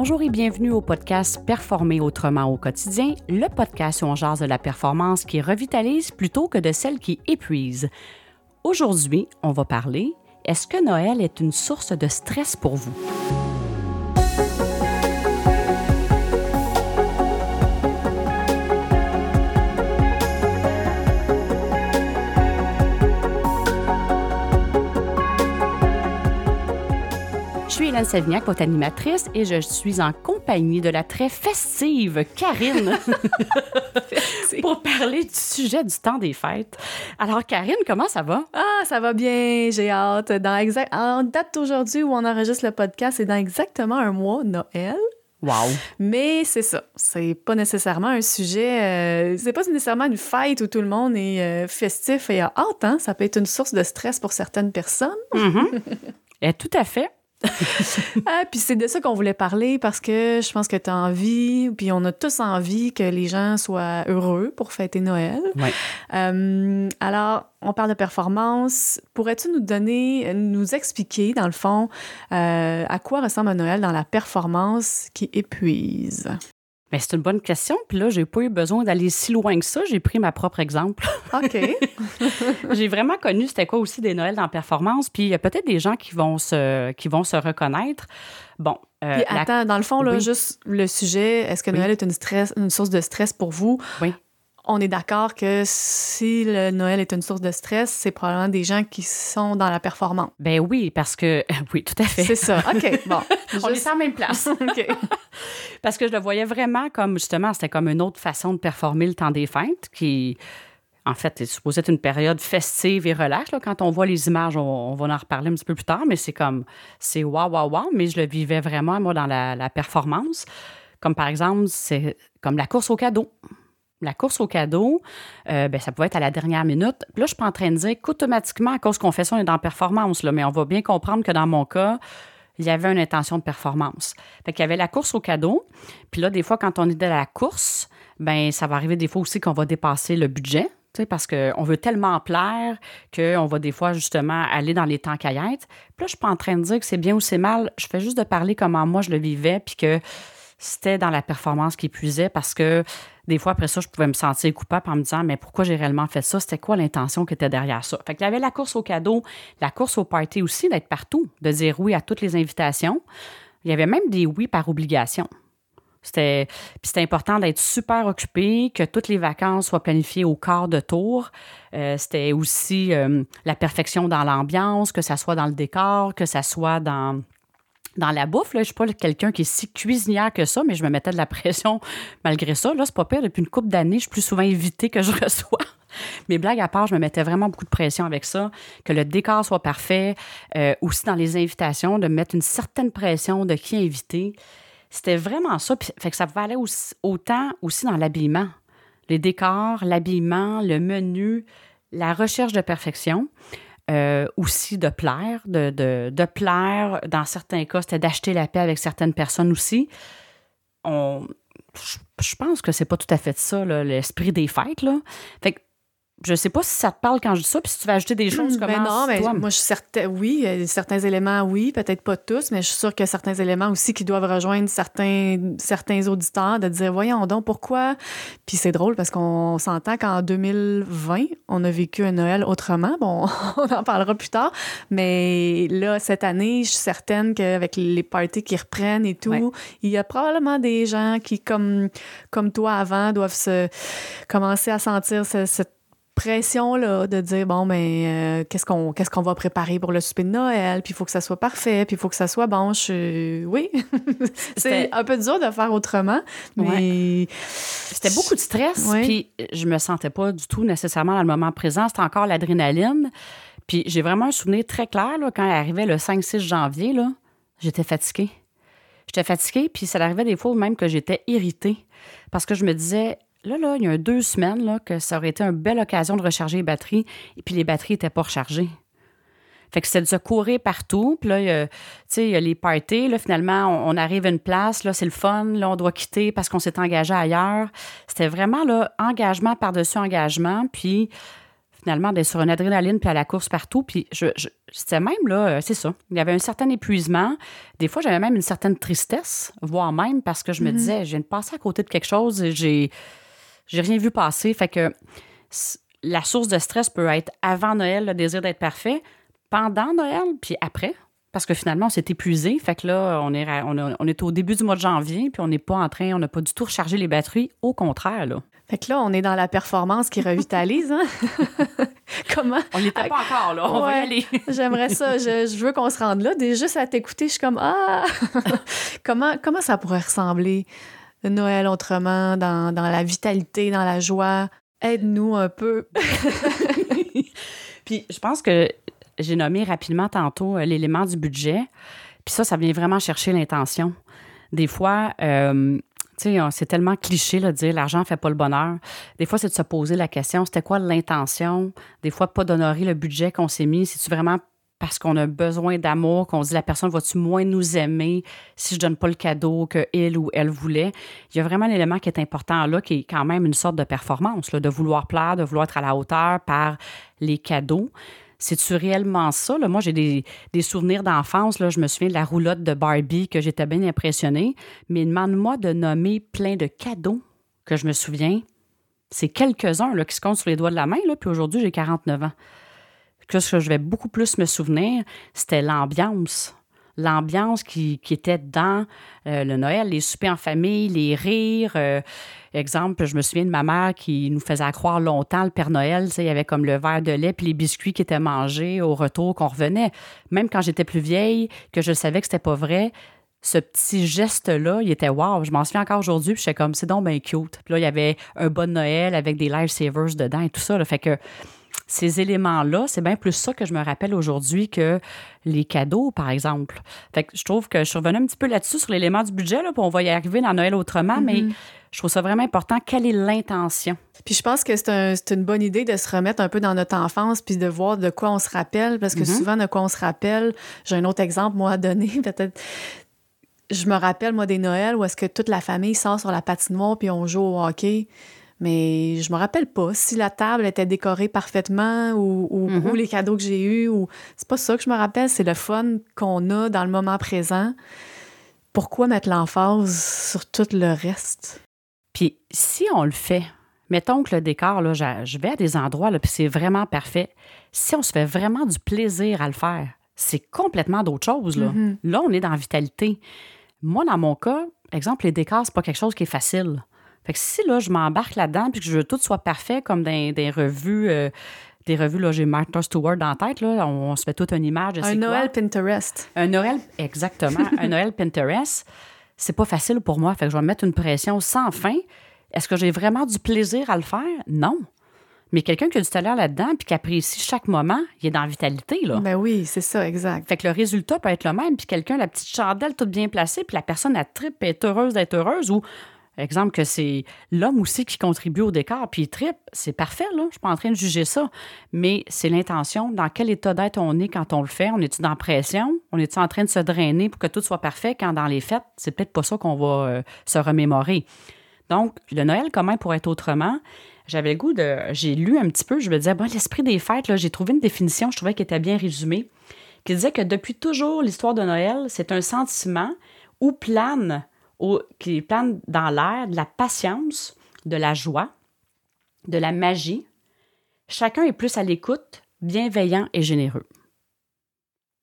Bonjour et bienvenue au podcast Performer autrement au quotidien, le podcast où on jase de la performance qui revitalise plutôt que de celle qui épuise. Aujourd'hui, on va parler est-ce que Noël est une source de stress pour vous? Suis Hélène Savignac, votre animatrice, et je suis en compagnie de la très festive Karine pour parler du sujet du temps des fêtes. Alors, Karine, comment ça va? Ah, ça va bien, j'ai hâte. Dans exact... En date d'aujourd'hui où on enregistre le podcast, c'est dans exactement un mois, Noël. Wow. Mais c'est ça, c'est pas nécessairement un sujet, euh, c'est pas nécessairement une fête où tout le monde est euh, festif et a hâte, hein? Ça peut être une source de stress pour certaines personnes. Mm-hmm. Et tout à fait. Ah, puis c'est de ça qu'on voulait parler parce que je pense que tu as envie, puis on a tous envie que les gens soient heureux pour fêter Noël. Ouais. Euh, alors, on parle de performance. Pourrais-tu nous donner, nous expliquer, dans le fond, euh, à quoi ressemble un Noël dans la performance qui épuise? Bien, c'est une bonne question. Puis là, j'ai pas eu besoin d'aller si loin que ça. J'ai pris ma propre exemple. OK. j'ai vraiment connu c'était quoi aussi des Noëls dans performance. Puis il y a peut-être des gens qui vont se, qui vont se reconnaître. Bon. Euh, Puis attends, la... dans le fond, là, oui. juste le sujet, est-ce que Noël oui. est une, stress, une source de stress pour vous? Oui on est d'accord que si le Noël est une source de stress, c'est probablement des gens qui sont dans la performance. Ben oui, parce que oui, tout à fait. C'est ça. OK, bon. on est en même place. OK. parce que je le voyais vraiment comme justement, c'était comme une autre façon de performer le temps des fêtes qui en fait, est supposé être une période festive et relaxe. Là. Quand on voit les images, on, on, va en reparler un petit peu plus tard, mais c'est comme, c'est waouh, waouh, waouh, mais je le vivais vraiment, moi, dans la, la performance. Comme par exemple, c'est comme la course au cadeau la course au cadeau, euh, ben, ça pouvait être à la dernière minute. Là, je suis pas en train de dire qu'automatiquement, à cause qu'on fait ça, on est dans performance, mais on va bien comprendre que dans mon cas, il y avait une intention de performance. Fait qu'il y avait la course au cadeau. Puis là, des fois, quand on est de la course, ben ça va arriver des fois aussi qu'on va dépasser le budget. Parce qu'on veut tellement plaire qu'on va des fois justement aller dans les temps caillettes. Puis là, je suis pas en train de dire que c'est bien ou c'est mal. Je fais juste de parler comment moi je le vivais, puis que c'était dans la performance qui épuisait parce que des fois, après ça, je pouvais me sentir coupable en me disant, mais pourquoi j'ai réellement fait ça? C'était quoi l'intention qui était derrière ça? Fait qu'il y avait la course au cadeau, la course au party aussi, d'être partout, de dire oui à toutes les invitations. Il y avait même des oui par obligation. C'était, c'était important d'être super occupé, que toutes les vacances soient planifiées au quart de tour. Euh, c'était aussi euh, la perfection dans l'ambiance, que ça soit dans le décor, que ça soit dans dans la bouffe, là, je ne suis pas quelqu'un qui est si cuisinière que ça, mais je me mettais de la pression malgré ça. Là, c'est pas pire. Depuis une couple d'années, je suis plus souvent invitée que je reçois. Mais blague à part, je me mettais vraiment beaucoup de pression avec ça, que le décor soit parfait. Euh, aussi dans les invitations, de mettre une certaine pression de qui inviter. C'était vraiment ça. Puis, fait que ça valait aussi, autant aussi dans l'habillement. Les décors, l'habillement, le menu, la recherche de perfection. Euh, aussi de plaire, de, de, de, plaire. Dans certains cas, c'était d'acheter la paix avec certaines personnes aussi. On, je pense que c'est pas tout à fait ça, l'esprit des fêtes. Là. Fait que je sais pas si ça te parle quand je dis ça, puis si tu vas ajouter des choses comme ben non, mais toi? moi, je suis certain, oui, certains éléments, oui, peut-être pas tous, mais je suis sûre qu'il y a certains éléments aussi qui doivent rejoindre certains, certains auditeurs, de dire, voyons donc, pourquoi? Puis c'est drôle parce qu'on s'entend qu'en 2020, on a vécu un Noël autrement. Bon, on en parlera plus tard, mais là, cette année, je suis certaine qu'avec les parties qui reprennent et tout, ouais. il y a probablement des gens qui, comme, comme toi avant, doivent se commencer à sentir cette pression là, de dire bon ben euh, qu'est-ce qu'on qu'est-ce qu'on va préparer pour le souper de Noël? Puis il faut que ça soit parfait puis il faut que ça soit bon. Je... oui. C'est un peu dur de faire autrement mais ouais. c'était beaucoup de stress ouais. puis je me sentais pas du tout nécessairement dans le moment présent. C'était encore l'adrénaline. Puis j'ai vraiment un souvenir très clair là, quand elle arrivait le 5-6 janvier là j'étais fatiguée. J'étais fatiguée puis ça arrivait des fois même que j'étais irritée parce que je me disais Là, là, il y a deux semaines là, que ça aurait été une belle occasion de recharger les batteries et puis les batteries n'étaient pas rechargées. Fait que c'est de se courir partout. Puis là, il y a, il y a les parties. Là, finalement, on, on, arrive à une place. Là, c'est le fun. Là, on doit quitter parce qu'on s'est engagé ailleurs. C'était vraiment là, engagement par-dessus engagement. Puis finalement d'être sur une adrénaline puis à la course partout. Puis je, c'était même là, euh, c'est ça. Il y avait un certain épuisement. Des fois, j'avais même une certaine tristesse, voire même parce que je me mhm. disais, je viens de passer à côté de quelque chose et j'ai, j'ai rien vu passer. Fait que la source de stress peut être avant Noël, le désir d'être parfait, pendant Noël, puis après. Parce que finalement, on s'est épuisé. Fait que là, on est, on, est au début du mois de janvier, puis on n'est pas en train, on n'a pas du tout rechargé les batteries. Au contraire, là. Fait que là, on est dans la performance qui revitalise. Hein? Comment? On n'était pas encore là, on va y aller. J'aimerais ça. Je, veux qu'on se rende là. Déjà, juste à t'écouter, je suis comme Ah! comment, comment ça pourrait ressembler Noël autrement, dans, la vitalité, dans la joie? Aide-nous un peu. Puis je pense que j'ai nommé rapidement tantôt euh, l'élément du budget. Puis ça, ça vient vraiment chercher l'intention. Des fois, euh, tu sais, c'est tellement cliché de dire l'argent fait pas le bonheur. Des fois, c'est de se poser la question, c'était quoi l'intention? Des fois, pas d'honorer le budget qu'on s'est mis. C'est-tu vraiment parce qu'on a besoin d'amour, qu'on dit la personne va-tu moins nous aimer si je donne pas le cadeau qu'elle ou elle voulait? Il y a vraiment un élément qui est important là, qui est quand même une sorte de performance, de vouloir plaire, de vouloir être à la hauteur par les cadeaux. C'est-tu réellement ça? Moi, j'ai des, souvenirs d'enfance. Je me souviens de la roulotte de Barbie que j'étais bien impressionnée. Mais demande-moi de nommer plein de cadeaux que je me souviens. C'est quelques-uns qui se comptent sur les doigts de la main. Puis aujourd'hui, j'ai 49 ans. Ce que je vais beaucoup plus me souvenir, c'était l'ambiance l'ambiance qui, était dans euh, le Noël, les soupers en famille, les rires. Euh, exemple, je me souviens de ma mère qui nous faisait croire longtemps le Père Noël. Il y avait comme le verre de lait puis les biscuits qui étaient mangés au retour qu'on revenait. Même quand j'étais plus vieille, que je savais que c'était pas vrai, ce petit geste-là, il était wow. Je m'en souviens encore aujourd'hui, puis j'étais comme, c'est donc bien cute. Puis là, il y avait un bon Noël avec des lifesavers dedans et tout ça. Fait que ces éléments-là, c'est bien plus ça que je me rappelle aujourd'hui que les cadeaux, par exemple. Fait que je trouve que je suis revenue un petit peu là-dessus sur l'élément du budget, là, puis on va y arriver dans Noël autrement, mais mm-hmm. je trouve ça vraiment important. Quelle est l'intention? Puis je pense que c'est une bonne idée de se remettre un peu dans notre enfance puis de voir de quoi on se rappelle, parce que mm-hmm. souvent, de quoi on se rappelle, j'ai un autre exemple, moi, à donner, peut-être je me rappelle, moi, des Noëls où est-ce que toute la famille sort sur la patinoire puis on joue au hockey. Mais je me rappelle pas si la table était décorée parfaitement ou, mm-hmm. les cadeaux que j'ai eus. Ou... C'est pas ça que je me rappelle, c'est le fun qu'on a dans le moment présent. Pourquoi mettre l'emphase sur tout le reste? Puis si on le fait, mettons que le décor, là, je vais à des endroits, là, puis c'est vraiment parfait. Si on se fait vraiment du plaisir à le faire, c'est complètement d'autre chose. Là. Mm-hmm. là, on est dans la vitalité. Moi, dans mon cas, exemple, les décors, c'est pas quelque chose qui est facile. Fait que si là, je m'embarque là-dedans puis que je veux que tout soit parfait comme dans des revues. Euh, des revues, là, j'ai Martha Stewart la tête, là, on, se fait toute une image. un Noël Pinterest. Un Noël, exactement. un Noël Pinterest, c'est pas facile pour moi. Fait que je vais me mettre une pression sans fin. Est-ce que j'ai vraiment du plaisir à le faire? Non. Mais quelqu'un qui a du talent là-dedans puis qui apprécie chaque moment, il est dans la vitalité, là. Ben oui, c'est ça, exact. Fait que le résultat peut être le même, puis quelqu'un, la petite chandelle toute bien placée, puis la personne, a trip est heureuse d'être heureuse, ou Exemple que c'est l'homme aussi qui contribue au décor, puis il tripe, c'est parfait, là. Je suis pas en train de juger ça. Mais c'est l'intention, dans quel état d'être on est quand on le fait? On est-tu dans pression? On est-tu en train de se drainer pour que tout soit parfait quand dans les fêtes, c'est peut-être pas ça qu'on va euh, se remémorer. Donc, le Noël, comment pour être autrement? J'avais le goût de. J'ai lu un petit peu, je me disais, bon, l'esprit des fêtes, j'ai trouvé une définition, je trouvais qu'elle était bien résumée, qui disait que depuis toujours, l'histoire de Noël, c'est un sentiment où plane qui plane dans l'air de la patience, de la joie, de la magie. Chacun est plus à l'écoute, bienveillant et généreux.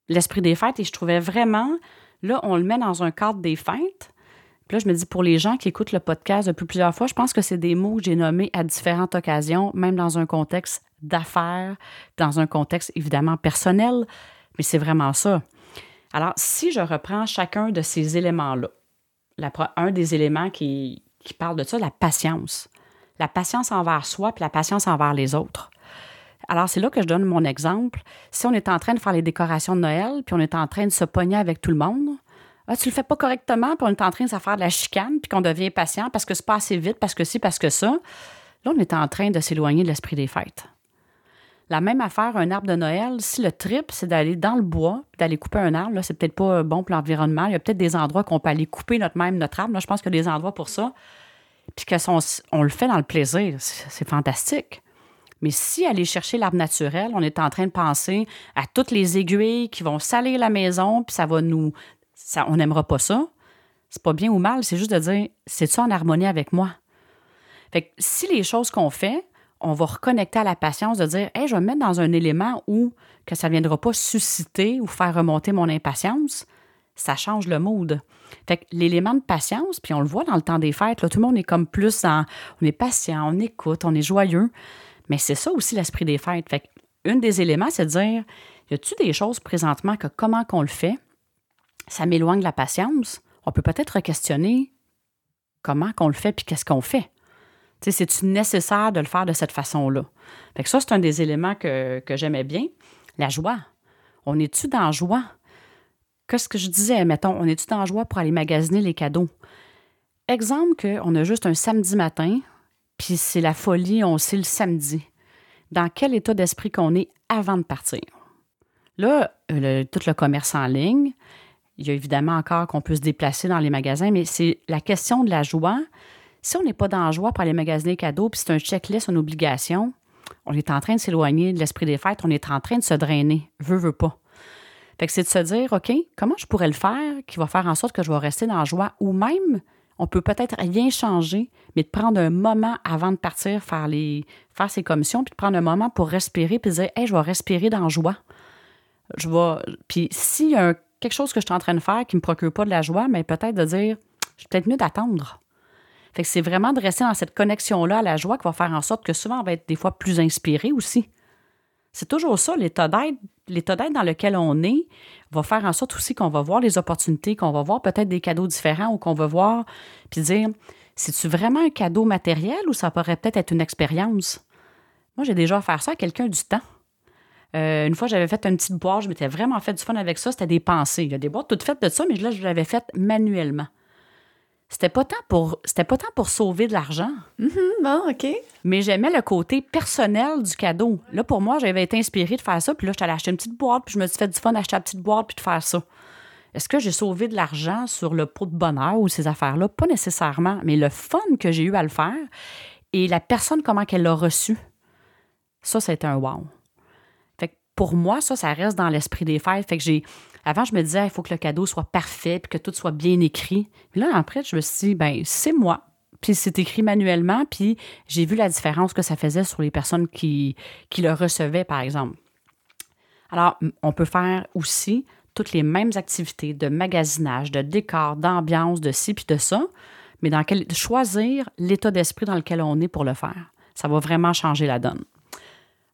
L'esprit des fêtes, et je trouvais vraiment, là, on le met dans un cadre des fêtes. Puis là, je me dis, pour les gens qui écoutent le podcast depuis plusieurs fois, je pense que c'est des mots que j'ai nommés à différentes occasions, même dans un contexte d'affaires, dans un contexte évidemment personnel, mais c'est vraiment ça. Alors, si je reprends chacun de ces éléments-là, un des éléments qui, qui parle de ça, la patience. La patience envers soi puis la patience envers les autres. Alors, c'est là que je donne mon exemple. Si on est en train de faire les décorations de Noël, puis on est en train de se pogner avec tout le monde, ah, tu le fais pas correctement, puis on est en train de se faire de la chicane, puis qu'on devient patient parce que c'est pas assez vite, parce que si, parce que ça. Là, on est en train de s'éloigner de l'esprit des fêtes. La même affaire, un arbre de Noël, si le trip, c'est d'aller dans le bois, d'aller couper un arbre, là, c'est peut-être pas bon pour l'environnement. Il y a peut-être des endroits qu'on peut aller couper notre même notre arbre. Je pense qu'il y a des endroits pour ça. Puis qu'on on le fait dans le plaisir, c'est fantastique. Mais si aller chercher l'arbre naturel, on est en train de penser à toutes les aiguilles qui vont salir la maison, puis ça va nous. Ça, on n'aimera pas ça. C'est pas bien ou mal, c'est juste de dire c'est ça en harmonie avec moi? Fait que si les choses qu'on fait, on va reconnecter à la patience de dire hey, je vais me mettre dans un élément où que ça ne viendra pas susciter ou faire remonter mon impatience, ça change le mood. Fait l'élément de patience, puis on le voit dans le temps des fêtes, là, tout le monde est comme plus en. On est patient, on écoute, on est joyeux. Mais c'est ça aussi l'esprit des fêtes. Fait une des éléments, c'est de dire y a-tu des choses présentement que comment qu'on le fait, ça m'éloigne de la patience? On peut peut-être questionner comment qu'on le fait puis qu'est-ce qu'on fait. C'est-tu nécessaire de le faire de cette façon-là? Fait ça, c'est un des éléments que, que j'aimais bien. La joie. On est-tu dans joie? Qu'est-ce que je disais, mettons, on est-tu dans joie pour aller magasiner les cadeaux? Exemple qu'on a juste un samedi matin, puis c'est la folie, on sait le samedi. Dans quel état d'esprit qu'on est avant de partir? Là, euh, tout le commerce en ligne, il y a évidemment encore qu'on peut se déplacer dans les magasins, mais c'est la question de la joie. Si on n'est pas dans la joie pour aller magasiner cadeaux, puis c'est un checklist, une obligation, on est en train de s'éloigner de l'esprit des fêtes, on est en train de se drainer, veut, veut pas. Fait que c'est de se dire, OK, comment je pourrais le faire qui va faire en sorte que je vais rester dans la joie? Ou même, on peut peut-être rien changer, mais de prendre un moment avant de partir faire, les, faire ses commissions, puis de prendre un moment pour respirer, puis de dire, hey, je vais respirer dans la joie. Je vais. Puis s'il y a quelque chose que je suis en train de faire qui ne me procure pas de la joie, mais peut-être de dire, je peut-être mieux d'attendre. C'est vraiment de rester dans cette connexion-là à la joie qui va faire en sorte que souvent on va être des fois plus inspiré aussi. C'est toujours ça, l'état d'être. L'état dans lequel on est va faire en sorte aussi qu'on va voir les opportunités, qu'on va voir peut-être des cadeaux différents ou qu'on va voir, puis dire, c'est-tu vraiment un cadeau matériel ou ça pourrait peut-être être une expérience? Moi, j'ai déjà offert ça à quelqu'un du temps. Euh, une fois, j'avais fait une petite boîte, je m'étais vraiment fait du fun avec ça, c'était des pensées. Il y a des boîtes toutes faites de ça, mais là, je l'avais faite manuellement. C'était pas tant pour c'était pas tant pour sauver de l'argent. Mm-hmm, bon, OK. Mais j'aimais le côté personnel du cadeau. Là, pour moi, j'avais été inspirée de faire ça. Puis là, je allée acheter une petite boîte, puis je me suis fait du fun d'acheter la petite boîte, puis de faire ça. Est-ce que j'ai sauvé de l'argent sur le pot de bonheur ou ces affaires-là? Pas nécessairement, mais le fun que j'ai eu à le faire et la personne, comment qu'elle l'a reçu, ça, c'était un wow. Fait que pour moi, ça, ça reste dans l'esprit des fêtes. Fait que j'ai avant, je me disais, il faut que le cadeau soit parfait, puis que tout soit bien écrit. Puis là, après, je me suis dit, ben c'est moi. Puis c'est écrit manuellement, puis j'ai vu la différence que ça faisait sur les personnes qui, qui le recevaient, par exemple. Alors, on peut faire aussi toutes les mêmes activités de magasinage, de décor, d'ambiance, de ci puis de ça, mais dans quel, choisir l'état d'esprit dans lequel on est pour le faire. Ça va vraiment changer la donne.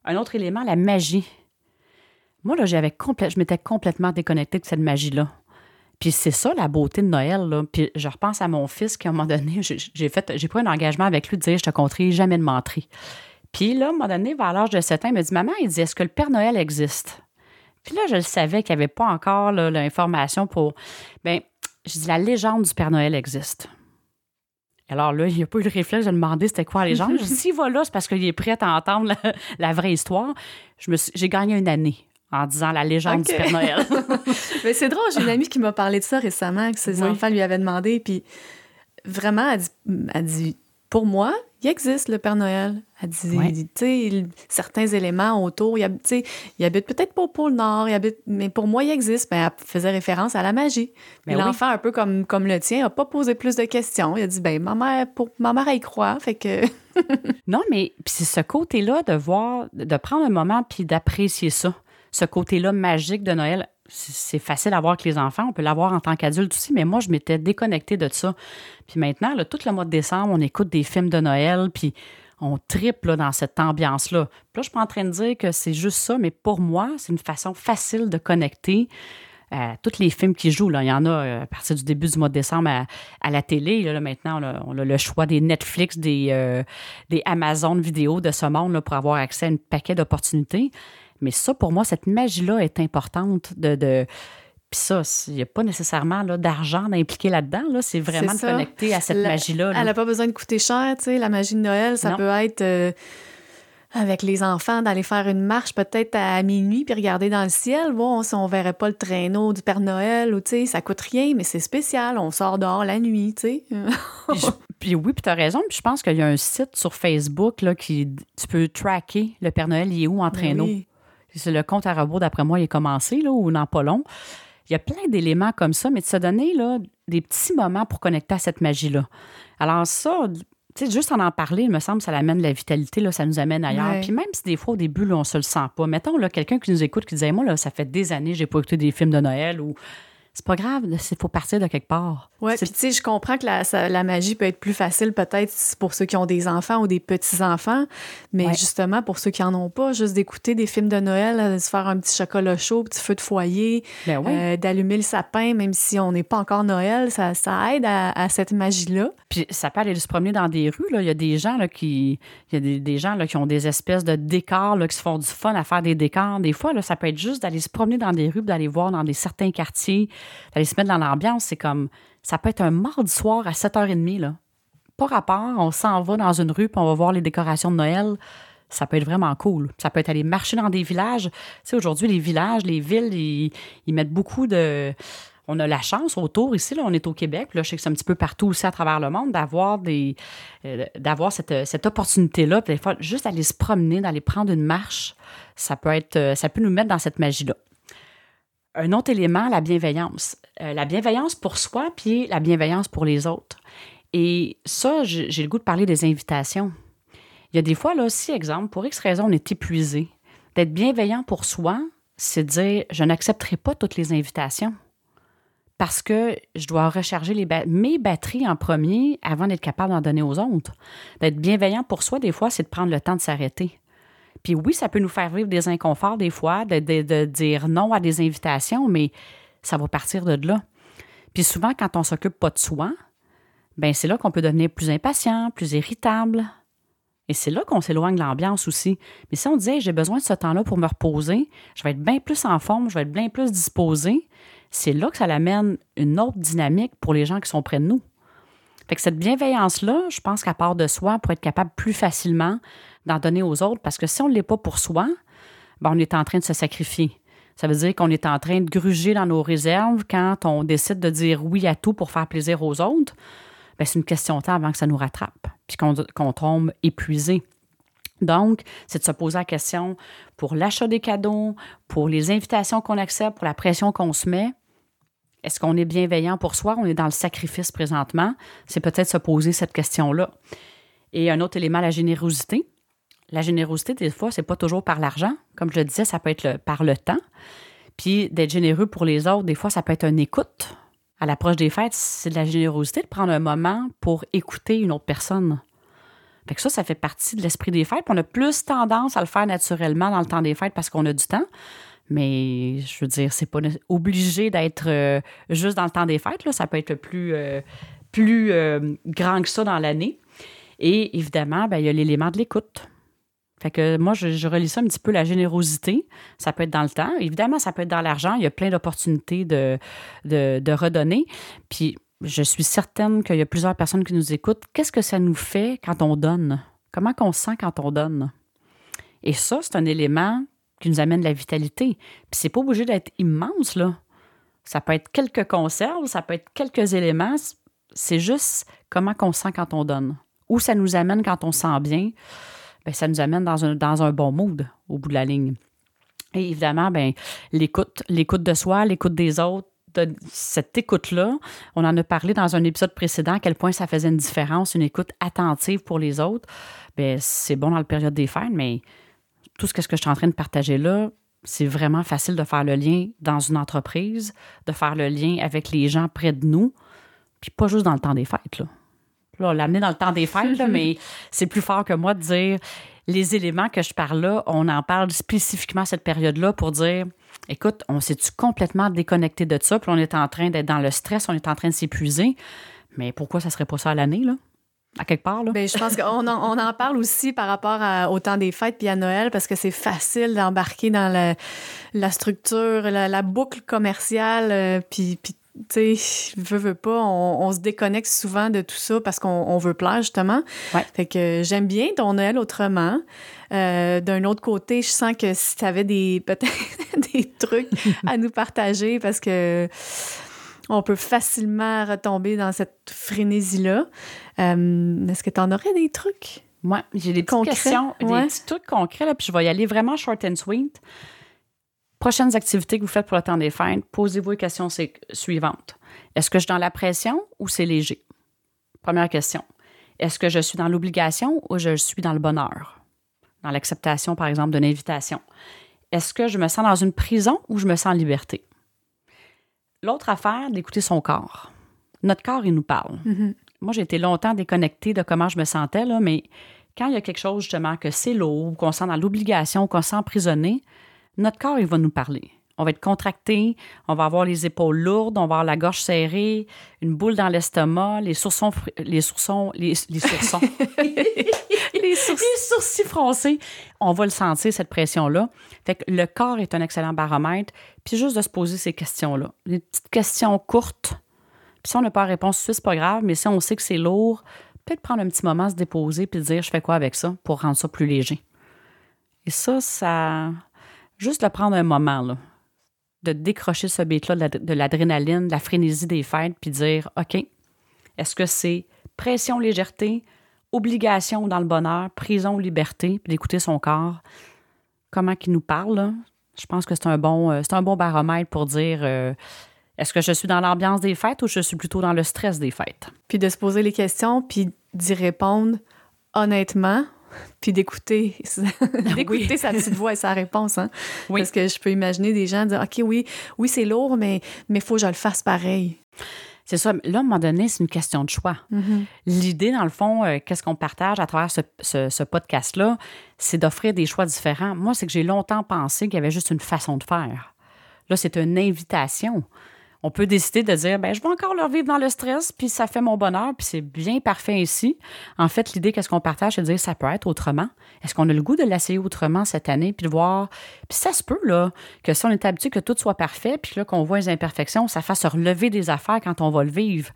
Un autre élément, la magie. Moi, là, j'avais je m'étais complètement déconnectée de cette magie-là. Puis c'est ça la beauté de Noël. Là. Puis je repense à mon fils qui, à un moment donné, j'ai fait, j'ai pris un engagement avec lui de dire je te compterai jamais de menterie. Puis là, à un moment donné, vers l'âge de 7 ans, il m'a dit Maman, il dit Est-ce que le Père Noël existe? Puis là, je le savais qu'il n'y avait pas encore l'information pour. Bien, je dis La légende du Père Noël existe. Alors là, il n'y a pas eu le réflexe de demander c'était quoi la légende. S'il va là, c'est parce qu'il est prêt à entendre la, vraie histoire. J'ai gagné une année en disant la légende du Père Noël. Mais c'est drôle, j'ai une amie qui m'a parlé de ça récemment, que ses enfants lui avaient demandé, puis vraiment, elle dit, elle dit pour moi, il existe le Père Noël. Elle dit, tu sais, certains éléments autour, il, il habite peut-être pas au pôle Nord, il habite, mais pour moi, il existe. Ben, elle faisait référence à la magie. Mais ben l'enfant, un peu comme, comme le tien, n'a pas posé plus de questions. Il a dit, ben, ma mère, pour, ma mère, elle y croit, fait que... non, mais c'est ce côté-là de voir, de prendre un moment puis d'apprécier ça ce côté-là magique de Noël, c'est facile à voir avec les enfants, on peut l'avoir en tant qu'adulte aussi, mais moi, je m'étais déconnectée de ça. Puis maintenant, tout le mois de décembre, on écoute des films de Noël, puis on triple dans cette ambiance-là. Puis là, je suis en train de dire que c'est juste ça, mais pour moi, c'est une façon facile de connecter. Euh, tous les films qui jouent, il y en a euh, à partir du début du mois de décembre à, la télé. Là, maintenant, on a, le choix des Netflix, des, euh, Amazon vidéo de ce monde pour avoir accès à un paquet d'opportunités. Mais ça, pour moi, cette magie-là est importante de. de puis ça, il n'y a pas nécessairement d'argent impliqué là-dedans. Là. C'est vraiment de connecter à cette magie-là. Elle n'a pas besoin de coûter cher, tu sais. La magie de Noël, ça peut être. Euh, avec les enfants, d'aller faire une marche peut-être à minuit puis regarder dans le ciel, si on verrait pas le traîneau du Père Noël ou tu sais, ça coûte rien, mais c'est spécial. On sort dehors la nuit, tu sais. puis, oui, puis tu as raison. Puis je pense qu'il y a un site sur Facebook là, qui tu peux tracker le Père Noël, il est où en ben traîneau? C'est le compte à rebours, d'après moi, il est commencé là, ou non pas long. Il y a plein d'éléments comme ça, mais de se donner là, des petits moments pour connecter à cette magie-là. Alors ça, tu sais, juste en en parler, il me semble, ça l'amène la vitalité, là, ça nous amène ailleurs. Puis même si des fois, au début, là, on se le sent pas. Mettons, là, quelqu'un qui nous écoute qui disait, moi, là, ça fait des années, j'ai pas écouté des films de Noël ou c'est pas grave, il faut partir de quelque part. Oui, puis tu sais, je comprends que la, la, magie peut être plus facile peut-être pour ceux qui ont des enfants ou des petits-enfants, mais justement pour ceux qui en ont pas, juste d'écouter des films de Noël, de se faire un petit chocolat chaud, petit feu de foyer, ben euh, d'allumer le sapin, même si on n'est pas encore Noël, ça, ça aide à, cette magie-là. Puis ça peut aller se promener dans des rues, là. il y a des gens là, qui il y a des, des gens là, qui ont des espèces de décors, là, qui se font du fun à faire des décors. Des fois, là, ça peut être juste d'aller se promener dans des rues, d'aller voir dans des certains quartiers, d'aller se mettre dans l'ambiance, c'est comme ça peut être un mardi soir à 7h30 là. Pas rapport, on s'en va dans une rue puis on va voir les décorations de Noël. Ça peut être vraiment cool. Ça peut être aller marcher dans des villages. Tu sais, aujourd'hui, les villages, les villes, ils, mettent beaucoup de. On a la chance autour ici, là, on est au Québec, là, je sais que c'est un petit peu partout aussi à travers le monde, d'avoir des euh, d'avoir cette, cette opportunité-là. Juste aller se promener, d'aller prendre une marche, ça peut être ça peut nous mettre dans cette magie-là un autre élément, la bienveillance. Euh, la bienveillance pour soi, puis la bienveillance pour les autres. Et ça, j'ai le goût de parler des invitations. Il y a des fois, là, si, exemple, pour X raison, on est épuisé, d'être bienveillant pour soi, c'est dire je n'accepterai pas toutes les invitations parce que je dois recharger mes batteries en premier avant d'être capable d'en donner aux autres. D'être bienveillant pour soi, des fois, c'est de prendre le temps de s'arrêter. Puis oui, ça peut nous faire vivre des inconforts des fois, de, dire non à des invitations, mais ça va partir de là. Puis souvent, quand on s'occupe pas de soi, ben c'est là qu'on peut devenir plus impatient, plus irritable. Et c'est là qu'on s'éloigne de l'ambiance aussi. Mais si on disait j'ai besoin de ce temps-là pour me reposer, je vais être bien plus en forme, je vais être bien plus disposé, c'est là que ça amène une autre dynamique pour les gens qui sont près de nous. Fait que cette bienveillance-là, je pense qu'à part de soi, pour être capable plus facilement d'en donner aux autres parce que si on ne l'est pas pour soi, ben, on est en train de se sacrifier. Ça veut dire qu'on est en train de gruger dans nos réserves quand on décide de dire oui à tout pour faire plaisir aux autres. Ben, c'est une question de temps avant que ça nous rattrape, puis qu'on tombe épuisé. Donc, c'est de se poser la question pour l'achat des cadeaux, pour les invitations qu'on accepte, pour la pression qu'on se met. Est-ce qu'on est bienveillant pour soi? On est dans le sacrifice présentement. C'est peut-être se poser cette question-là. Et un autre élément, la générosité. La générosité, des fois, c'est pas toujours par l'argent. Comme je le disais, ça peut être par le temps. Puis d'être généreux pour les autres, des fois, ça peut être une écoute. À l'approche des fêtes, c'est de la générosité de prendre un moment pour écouter une autre personne. Fait que ça, ça fait partie de l'esprit des fêtes. on a plus tendance à le faire naturellement dans le temps des fêtes parce qu'on a du temps. Mais je veux dire, c'est pas obligé d'être euh, juste dans le temps des fêtes. Là. Ça peut être plus, euh, plus euh, grand que ça dans l'année. Et évidemment, ben, il y a l'élément de l'écoute. Fait que moi, je, relis ça un petit peu la générosité. Ça peut être dans le temps. Évidemment, ça peut être dans l'argent. Il y a plein d'opportunités de, de, redonner. Puis, je suis certaine qu'il y a plusieurs personnes qui nous écoutent. Qu'est-ce que ça nous fait quand on donne? Comment qu'on se sent quand on donne? Et ça, c'est un élément qui nous amène la vitalité. Puis, c'est pas obligé d'être immense, là. Ça peut être quelques conserves, ça peut être quelques éléments. C'est juste comment qu'on se sent quand on donne. Où ça nous amène quand on se sent bien. Ben, ça nous amène dans un, dans un bon mood au bout de la ligne. Et évidemment, ben, l'écoute, l'écoute de soi, l'écoute des autres, cette écoute-là, on en a parlé dans un épisode précédent, à quel point ça faisait une différence, une écoute attentive pour les autres. Ben, c'est bon dans la période des fêtes, mais tout ce que je suis en train de partager là, c'est vraiment facile de faire le lien dans une entreprise, de faire le lien avec les gens près de nous, puis pas juste dans le temps des fêtes. Là l'amener dans le temps des fêtes, mais c'est plus fort que moi de dire les éléments que je parle là, on en parle spécifiquement à cette période-là pour dire écoute, on s'est-tu complètement déconnecté de ça, puis on est en train d'être dans le stress, on est en train de s'épuiser. Mais pourquoi ça serait pas ça à l'année, là? À quelque part, là? Bien, je pense qu'on en, on en parle aussi par rapport au temps des fêtes puis à Noël parce que c'est facile d'embarquer dans la, structure, la, boucle commerciale, euh, puis, puis tu sais, veut, veut pas, on, se déconnecte souvent de tout ça parce qu'on veut plaire, justement. Fait que j'aime bien ton Noël autrement. Euh, d'un autre côté, je sens que si tu avais des, peut-être des trucs à nous partager parce que on peut facilement retomber dans cette frénésie-là. Euh, est-ce que tu en aurais des trucs? Moi, j'ai des petites questions, des petits trucs concrets, là, puis je vais y aller vraiment short and sweet. Prochaines activités que vous faites pour le temps des fêtes, posez-vous les questions suivantes. Est-ce que je suis dans la pression ou c'est léger? Première question. Est-ce que je suis dans l'obligation ou je suis dans le bonheur? Dans l'acceptation, par exemple, d'une invitation. Est-ce que je me sens dans une prison ou je me sens en liberté? L'autre affaire, d'écouter son corps. Notre corps, il nous parle. Mm-hmm. Moi, j'ai été longtemps déconnectée de comment je me sentais, là, mais quand il y a quelque chose, justement, que c'est lourd, qu'on sent dans l'obligation, qu'on sent emprisonné, notre corps, il va nous parler. On va être contracté, on va avoir les épaules lourdes, on va avoir la gorge serrée, une boule dans l'estomac, les sourcils, les sourcils, les, les les, sourcils. froncés. On va le sentir, cette pression-là. Fait que le corps est un excellent baromètre. Puis juste de se poser ces questions-là. Les petites questions courtes. Puis si on n'a pas la réponse tout c'est pas grave, mais si on sait que c'est lourd, peut-être prendre un petit moment, se déposer, puis dire je fais quoi avec ça pour rendre ça plus léger. Et ça, ça juste de prendre un moment, de décrocher ce beat-là de l'adrénaline, de la frénésie des fêtes, puis dire OK, est-ce que c'est pression, légèreté, obligation dans le bonheur, prison, liberté, puis d'écouter son corps, comment il nous parle, je pense que c'est un bon, euh, un bon baromètre pour dire euh, est-ce que je suis dans l'ambiance des fêtes ou je suis plutôt dans le stress des fêtes? Puis de se poser les questions, puis d'y répondre honnêtement, puis d'écouter d'écouter sa petite voix et sa réponse. Hein? Parce que je peux imaginer des gens dire OK, oui, oui, c'est lourd, mais il faut que je le fasse pareil. C'est ça. Là, à un moment donné, c'est une question de choix. Mm-hmm. L'idée, dans le fond, euh, qu'est-ce qu'on partage à travers ce, ce podcast-là, c'est d'offrir des choix différents. Moi, c'est que j'ai longtemps pensé qu'il y avait juste une façon de faire. Là, c'est une invitation on peut décider de dire, ben, je vais encore leur vivre dans le stress, puis ça fait mon bonheur, puis c'est bien parfait ici. En fait, l'idée qu'est-ce qu'on partage, c'est de dire, ça peut être autrement. Est-ce qu'on a le goût de l'essayer autrement cette année, puis de voir, puis ça se peut, là, que si on est habitué que tout soit parfait, puis là, qu'on voit les imperfections, ça fasse relever des affaires quand on va le vivre.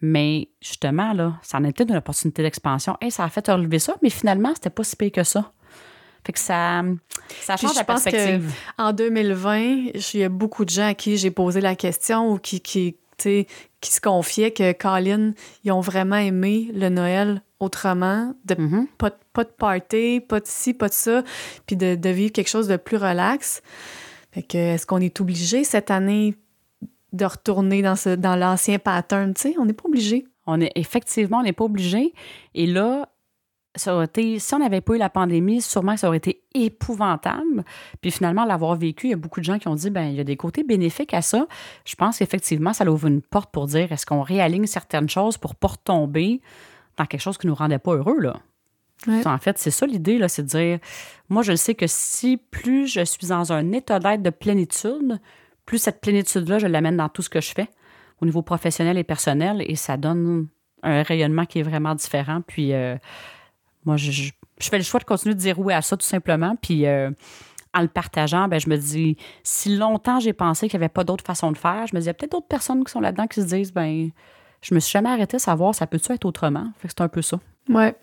Mais justement, là, ça en était une opportunité d'expansion. Et ça a fait relever ça, mais finalement, c'était pas si pire que ça. Fait que ça, ça change la perspective. en 2020, il y a beaucoup de gens à qui j'ai posé la question ou qui, qui, qui se confiaient que Colin, ils ont vraiment aimé le Noël autrement, de mm-hmm. pas, pas, de party, pas de ci, pas de ça, puis de, de vivre quelque chose de plus relax. Fait que est-ce qu'on est obligé cette année de retourner dans, ce, dans l'ancien pattern? Tu sais, on n'est pas obligé. On est effectivement, on n'est pas obligé. Et là, ça aurait été, si on n'avait pas eu la pandémie, sûrement que ça aurait été épouvantable. Puis finalement, l'avoir vécu, il y a beaucoup de gens qui ont dit, ben il y a des côtés bénéfiques à ça. Je pense qu'effectivement, ça ouvre une porte pour dire, est-ce qu'on réaligne certaines choses pour pas retomber dans quelque chose qui nous rendait pas heureux, là? En fait, c'est ça l'idée, là, c'est de dire, moi, je sais que si plus je suis dans un état d'être de plénitude, plus cette plénitude-là, je l'amène dans tout ce que je fais, au niveau professionnel et personnel, et ça donne un rayonnement qui est vraiment différent. Puis, euh, moi, je, fais le choix de continuer de dire oui à ça, tout simplement. Puis, euh, en le partageant, ben, je me dis, si longtemps j'ai pensé qu'il n'y avait pas d'autre façon de faire, je me dis, il y a peut-être d'autres personnes qui sont là-dedans qui se disent, ben, je me suis jamais arrêtée à savoir, ça peut-tu être autrement? Fait que c'est un peu ça. Ouais,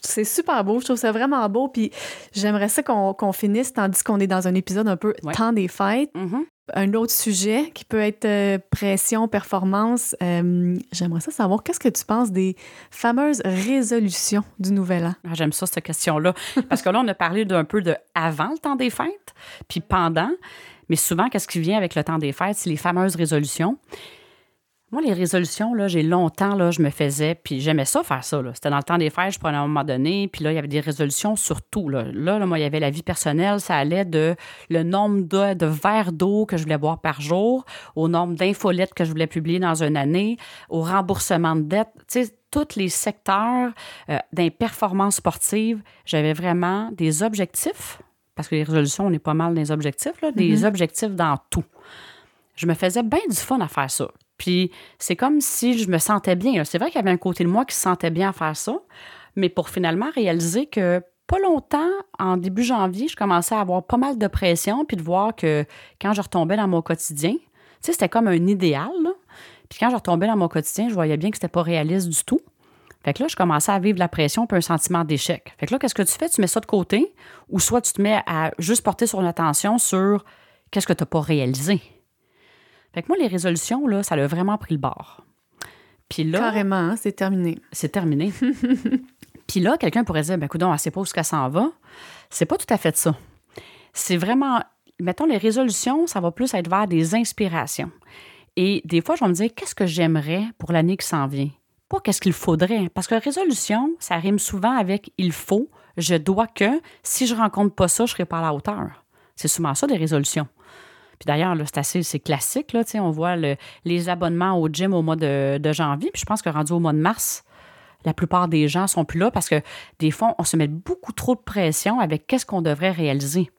c'est super beau. Je trouve ça vraiment beau. Puis j'aimerais ça qu'on finisse tandis qu'on est dans un épisode un peu temps des fêtes. Mm-hmm. Un autre sujet qui peut être euh, pression, performance. Euh, j'aimerais ça savoir qu'est-ce que tu penses des fameuses résolutions du Nouvel An? Ah, j'aime ça, cette question-là. Parce que là, on a parlé d'un peu de avant le temps des fêtes, puis pendant. Mais souvent, qu'est-ce qui vient avec le temps des fêtes? C'est les fameuses résolutions. Moi, les résolutions, là, j'ai longtemps, là, je me faisais, puis j'aimais ça faire ça. C'était dans le temps des fêtes, je prenais à un moment donné, puis là, il y avait des résolutions sur tout. Là, là, moi, il y avait la vie personnelle, ça allait de le nombre de, de verres d'eau que je voulais boire par jour, au nombre d'infolettes que je voulais publier dans une année, au remboursement de dettes. Tu sais, tous les secteurs euh, des performances sportives, j'avais vraiment des objectifs, parce que les résolutions, on est pas mal des objectifs, là, des mm-hmm. objectifs dans tout. Je me faisais bien du fun à faire ça. Puis c'est comme si je me sentais bien. C'est vrai qu'il y avait un côté de moi qui se sentait bien à faire ça, mais pour finalement réaliser que pas longtemps, en début janvier, je commençais à avoir pas mal de pression, puis de voir que quand je retombais dans mon quotidien, tu sais, c'était comme un idéal. Puis quand je retombais dans mon quotidien, je voyais bien que c'était pas réaliste du tout. Fait que là, je commençais à vivre la pression puis un sentiment d'échec. Fait que là, qu'est-ce que tu fais? Tu mets ça de côté ou soit tu te mets à juste porter son attention sur qu'est-ce que tu n'as pas réalisé? Fait que moi, les résolutions, là, ça a vraiment pris le bord. Puis là. Carrément, hein, c'est terminé. C'est terminé. Puis là, quelqu'un pourrait dire, ben, écoute, elle ne sait pas où qu'elle s'en va. C'est pas tout à fait ça. C'est vraiment, mettons, les résolutions, ça va plus être vers des inspirations. Et des fois, je vais me dire, qu'est-ce que j'aimerais pour l'année qui s'en vient? Pas qu'est-ce qu'il faudrait. Parce que résolution, ça rime souvent avec il faut, je dois que, si je rencontre pas ça, je serai pas à la hauteur. C'est souvent ça des résolutions. Puis d'ailleurs, c'est assez c'est classique. Là, on voit les abonnements au gym au mois de, de, janvier. Puis je pense que rendu au mois de mars, la plupart des gens sont plus là parce que des fois, on se met beaucoup trop de pression avec qu'est-ce qu'on devrait réaliser.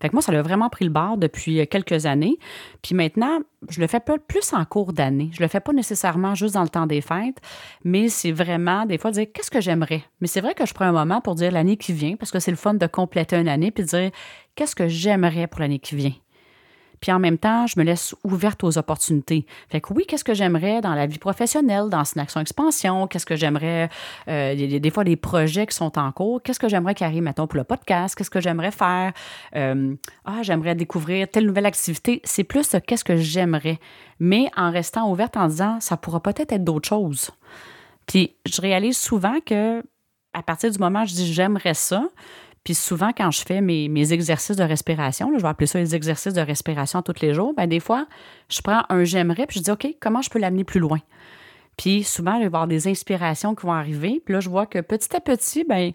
Fait que moi, ça a vraiment pris le bord depuis euh, quelques années. Puis maintenant, je le fais plus en cours d'année. Je le fais pas nécessairement juste dans le temps des fêtes, mais c'est vraiment des fois dire qu'est-ce que j'aimerais? Mais c'est vrai que je prends un moment pour dire l'année qui vient parce que c'est le fun de compléter une année puis dire qu'est-ce que j'aimerais pour l'année qui vient. Puis en même temps, je me laisse ouverte aux opportunités. Fait que oui, qu'est-ce que j'aimerais dans la vie professionnelle, dans une action expansion? Qu'est-ce que j'aimerais, euh, des, fois des projets qui sont en cours? Qu'est-ce que j'aimerais qu'il arrive, mettons, pour le podcast? Qu'est-ce que j'aimerais faire? Euh, ah, j'aimerais découvrir telle nouvelle activité. C'est plus qu'est-ce que j'aimerais. Mais en restant ouverte en disant, ça pourra peut-être être, d'autres choses. Puis je réalise souvent que à partir du moment où je dis j'aimerais ça, puis souvent, quand je fais mes, exercices de respiration, je vais appeler ça les exercices de respiration tous les jours, bien, des fois, je prends un j'aimerais, puis je dis, OK, comment je peux l'amener plus loin? Puis souvent, je vais avoir des inspirations qui vont arriver. Puis là, je vois que petit à petit, bien,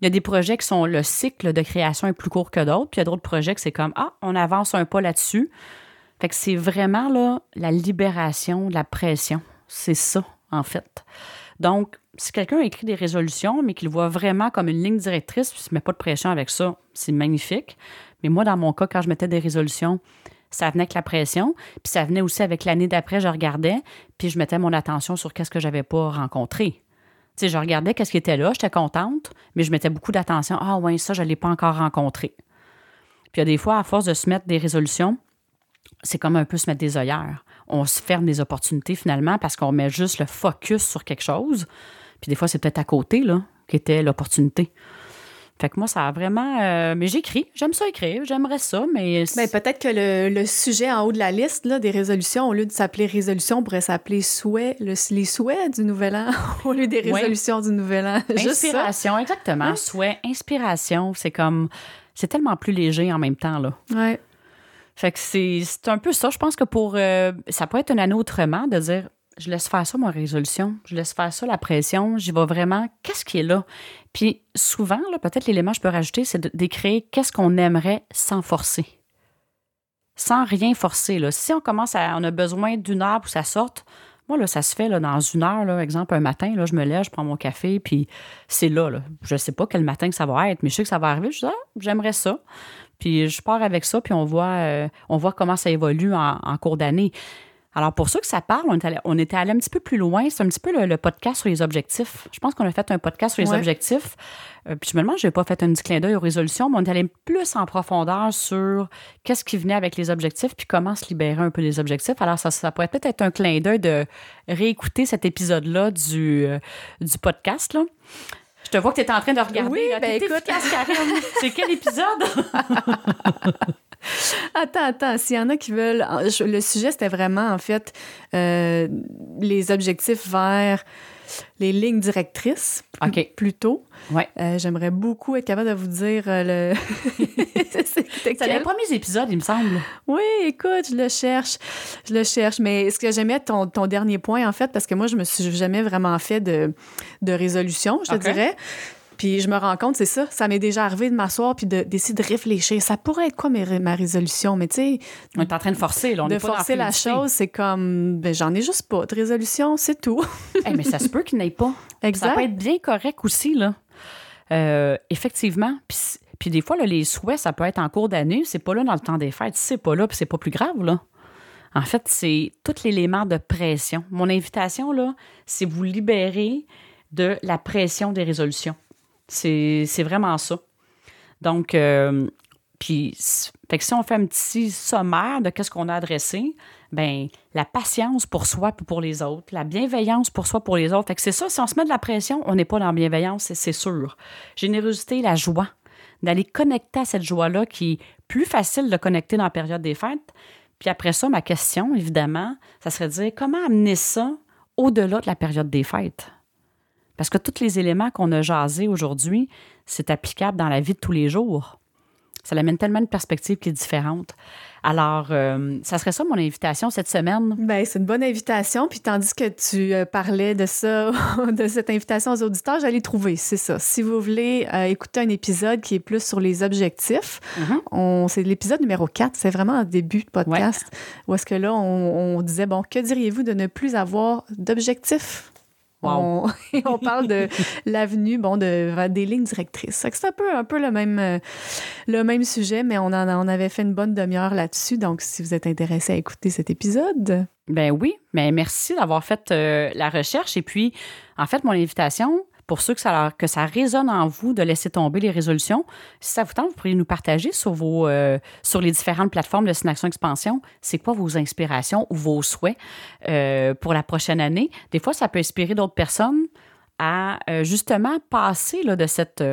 il y a des projets qui sont le cycle de création est plus court que d'autres. Puis il y a d'autres projets que c'est comme, ah, on avance un pas là-dessus. Fait que c'est vraiment là, la libération de la pression. C'est ça, en fait. Donc, si quelqu'un écrit des résolutions, mais qu'il voit vraiment comme une ligne directrice, puis ne se met pas de pression avec ça, c'est magnifique. Mais moi, dans mon cas, quand je mettais des résolutions, ça venait avec la pression, puis ça venait aussi avec l'année d'après, je regardais, puis je mettais mon attention sur qu'est-ce que j'avais pas rencontré. Tu sais, je regardais qu'est-ce qui était là, j'étais contente, mais je mettais beaucoup d'attention. Ah ouais, ça, je ne l'ai pas encore rencontré. Puis il y a des fois, à force de se mettre des résolutions, c'est comme un peu se mettre des œillères. On se ferme des opportunités finalement parce qu'on met juste le focus sur quelque chose. Puis des fois, c'est peut-être à côté, là, qui était l'opportunité. Fait que moi, ça a vraiment. Euh, mais j'écris. J'aime ça écrire. J'aimerais ça, mais. Bien, peut-être que le, sujet en haut de la liste là, des résolutions, au lieu de s'appeler résolution, pourrait s'appeler souhait, les souhaits du nouvel an, au lieu des résolutions du nouvel an. Inspiration, exactement. Souhait, inspiration. C'est comme. C'est tellement plus léger en même temps, là. Ouais. Fait que c'est un peu ça. Je pense que pour. Euh, ça peut être une année autrement de dire je laisse faire ça, ma résolution. Je laisse faire ça, la pression. J'y vais vraiment. Qu'est-ce qui est là? Puis souvent, peut-être l'élément que je peux rajouter, c'est d'écrire qu'est-ce qu'on aimerait sans forcer. Sans rien forcer. Là. Si on commence à. On a besoin d'une heure pour que ça sorte, moi, là, ça se fait là, dans une heure, là, exemple, un matin, là, je me lève, je prends mon café, puis c'est là. Je ne sais pas quel matin que ça va être, mais je sais que ça va arriver. Je dis, ah, j'aimerais ça. Puis je pars avec ça, puis on voit, euh, on voit comment ça évolue en cours d'année. Alors, pour ceux que ça parle, on, était allé un petit peu plus loin. C'est un petit peu le, podcast sur les objectifs. Je pense qu'on a fait un podcast sur les objectifs. Euh, puis je me demande, je n'ai pas fait un petit clin d'œil aux résolutions, mais on est allé plus en profondeur sur qu'est-ce qui venait avec les objectifs, puis comment se libérer un peu des objectifs. Alors, ça, ça pourrait peut-être être un clin d'œil de réécouter cet épisode-là du, euh, du podcast. Là. Je te vois que tu es en train de regarder. Oui, ben écoute. C'est quel épisode? attends, attends. S'il y en a qui veulent. Le sujet, c'était vraiment, en fait, euh, les objectifs vers les lignes directrices plutôt. Ouais. Euh, j'aimerais beaucoup être capable de vous dire euh, le. c'est les premiers épisodes, il me semble. Oui, écoute, je le cherche. Je le cherche. Mais ce que j'aimais, ton, ton dernier point, en fait, parce que moi, je me suis jamais vraiment fait de, de résolution, je te dirais. Puis je me rends compte, c'est ça, ça m'est déjà arrivé de m'asseoir puis d'essayer de, réfléchir. Ça pourrait être quoi ma résolution? Mais tu sais. On est en train de forcer, là. On de forcer la chose, c'est comme, ben, j'en ai juste pas de résolution, c'est tout. mais ça se peut qu'il n'ait pas. Exact. Ça peut être bien correct aussi, là. Euh, effectivement. Puis, des fois, là, les souhaits, ça peut être en cours d'année. C'est pas là dans le temps des fêtes. C'est pas là, puis c'est pas plus grave, là. En fait, c'est tout l'élément de pression. Mon invitation, là, c'est vous libérer de la pression des résolutions. C'est vraiment ça. Donc, euh, Puis, fait que si on fait un petit sommaire de qu'est-ce qu'on a adressé, ben la patience pour soi et pour les autres, la bienveillance pour soi pour les autres. Fait que c'est ça, si on se met de la pression, on n'est pas dans la bienveillance, c'est sûr. Générosité, la joie, d'aller connecter à cette joie-là qui est plus facile de connecter dans la période des fêtes. Puis après ça, ma question, évidemment, ça serait de dire comment amener ça au-delà de la période des fêtes? Parce que tous les éléments qu'on a jasés aujourd'hui, c'est applicable dans la vie de tous les jours. Ça amène tellement une perspective qui est différente. Alors, euh, ça serait ça mon invitation cette semaine. Bien, c'est une bonne invitation. Puis tandis que tu euh, parlais de ça, de cette invitation aux auditeurs, j'allais trouver, c'est ça. Si vous voulez euh, écouter un épisode qui est plus sur les objectifs, mm-hmm. c'est l'épisode numéro 4. C'est vraiment un début de podcast. Où est-ce que là, on disait, bon, que diriez-vous de ne plus avoir d'objectifs? On, parle de l'avenue, bon, de, des lignes directrices. C'est un peu, un peu le, même, euh, le même sujet, mais on, en, on avait fait une bonne demi-heure là-dessus. Donc, si vous êtes intéressé à écouter cet épisode. Ben oui, mais merci d'avoir fait euh, la recherche. Et puis, en fait, mon invitation, pour ceux que ça, résonne en vous de laisser tomber les résolutions, si ça vous tente, vous pourriez nous partager sur, vos, euh, sur les différentes plateformes de Synaction Expansion, c'est quoi vos inspirations ou vos souhaits euh, pour la prochaine année? Des fois, ça peut inspirer d'autres personnes à euh, justement passer de cette...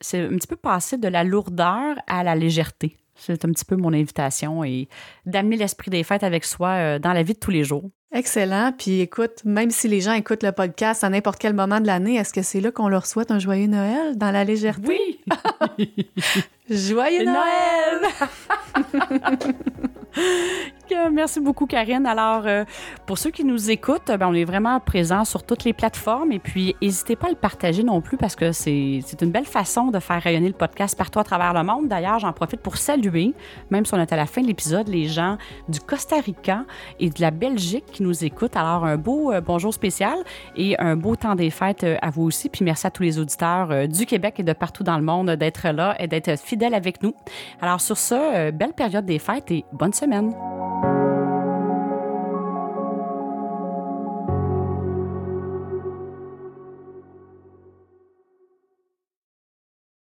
c'est un petit peu passer de la lourdeur à la légèreté. C'est un petit peu mon invitation et d'amener l'esprit des fêtes avec soi euh, dans la vie de tous les jours. Excellent. Puis écoute, même si les gens écoutent le podcast à n'importe quel moment de l'année, est-ce que c'est là qu'on leur souhaite un joyeux Noël dans la légèreté? Oui! joyeux Noël! Merci beaucoup, Karine. Alors, euh, pour ceux qui nous écoutent, ben, on est vraiment présent sur toutes les plateformes et puis n'hésitez pas à le partager non plus parce que c'est une belle façon de faire rayonner le podcast partout à travers le monde. D'ailleurs, j'en profite pour saluer, même si on est à la fin de l'épisode, les gens du Costa Rica et de la Belgique qui nous écoutent. Alors, un beau euh, bonjour spécial et un beau temps des fêtes euh, à vous aussi. Puis merci à tous les auditeurs du Québec et de partout dans le monde d'être là et d'être fidèles avec nous. Alors, sur ce, belle période des fêtes et bonne semaine.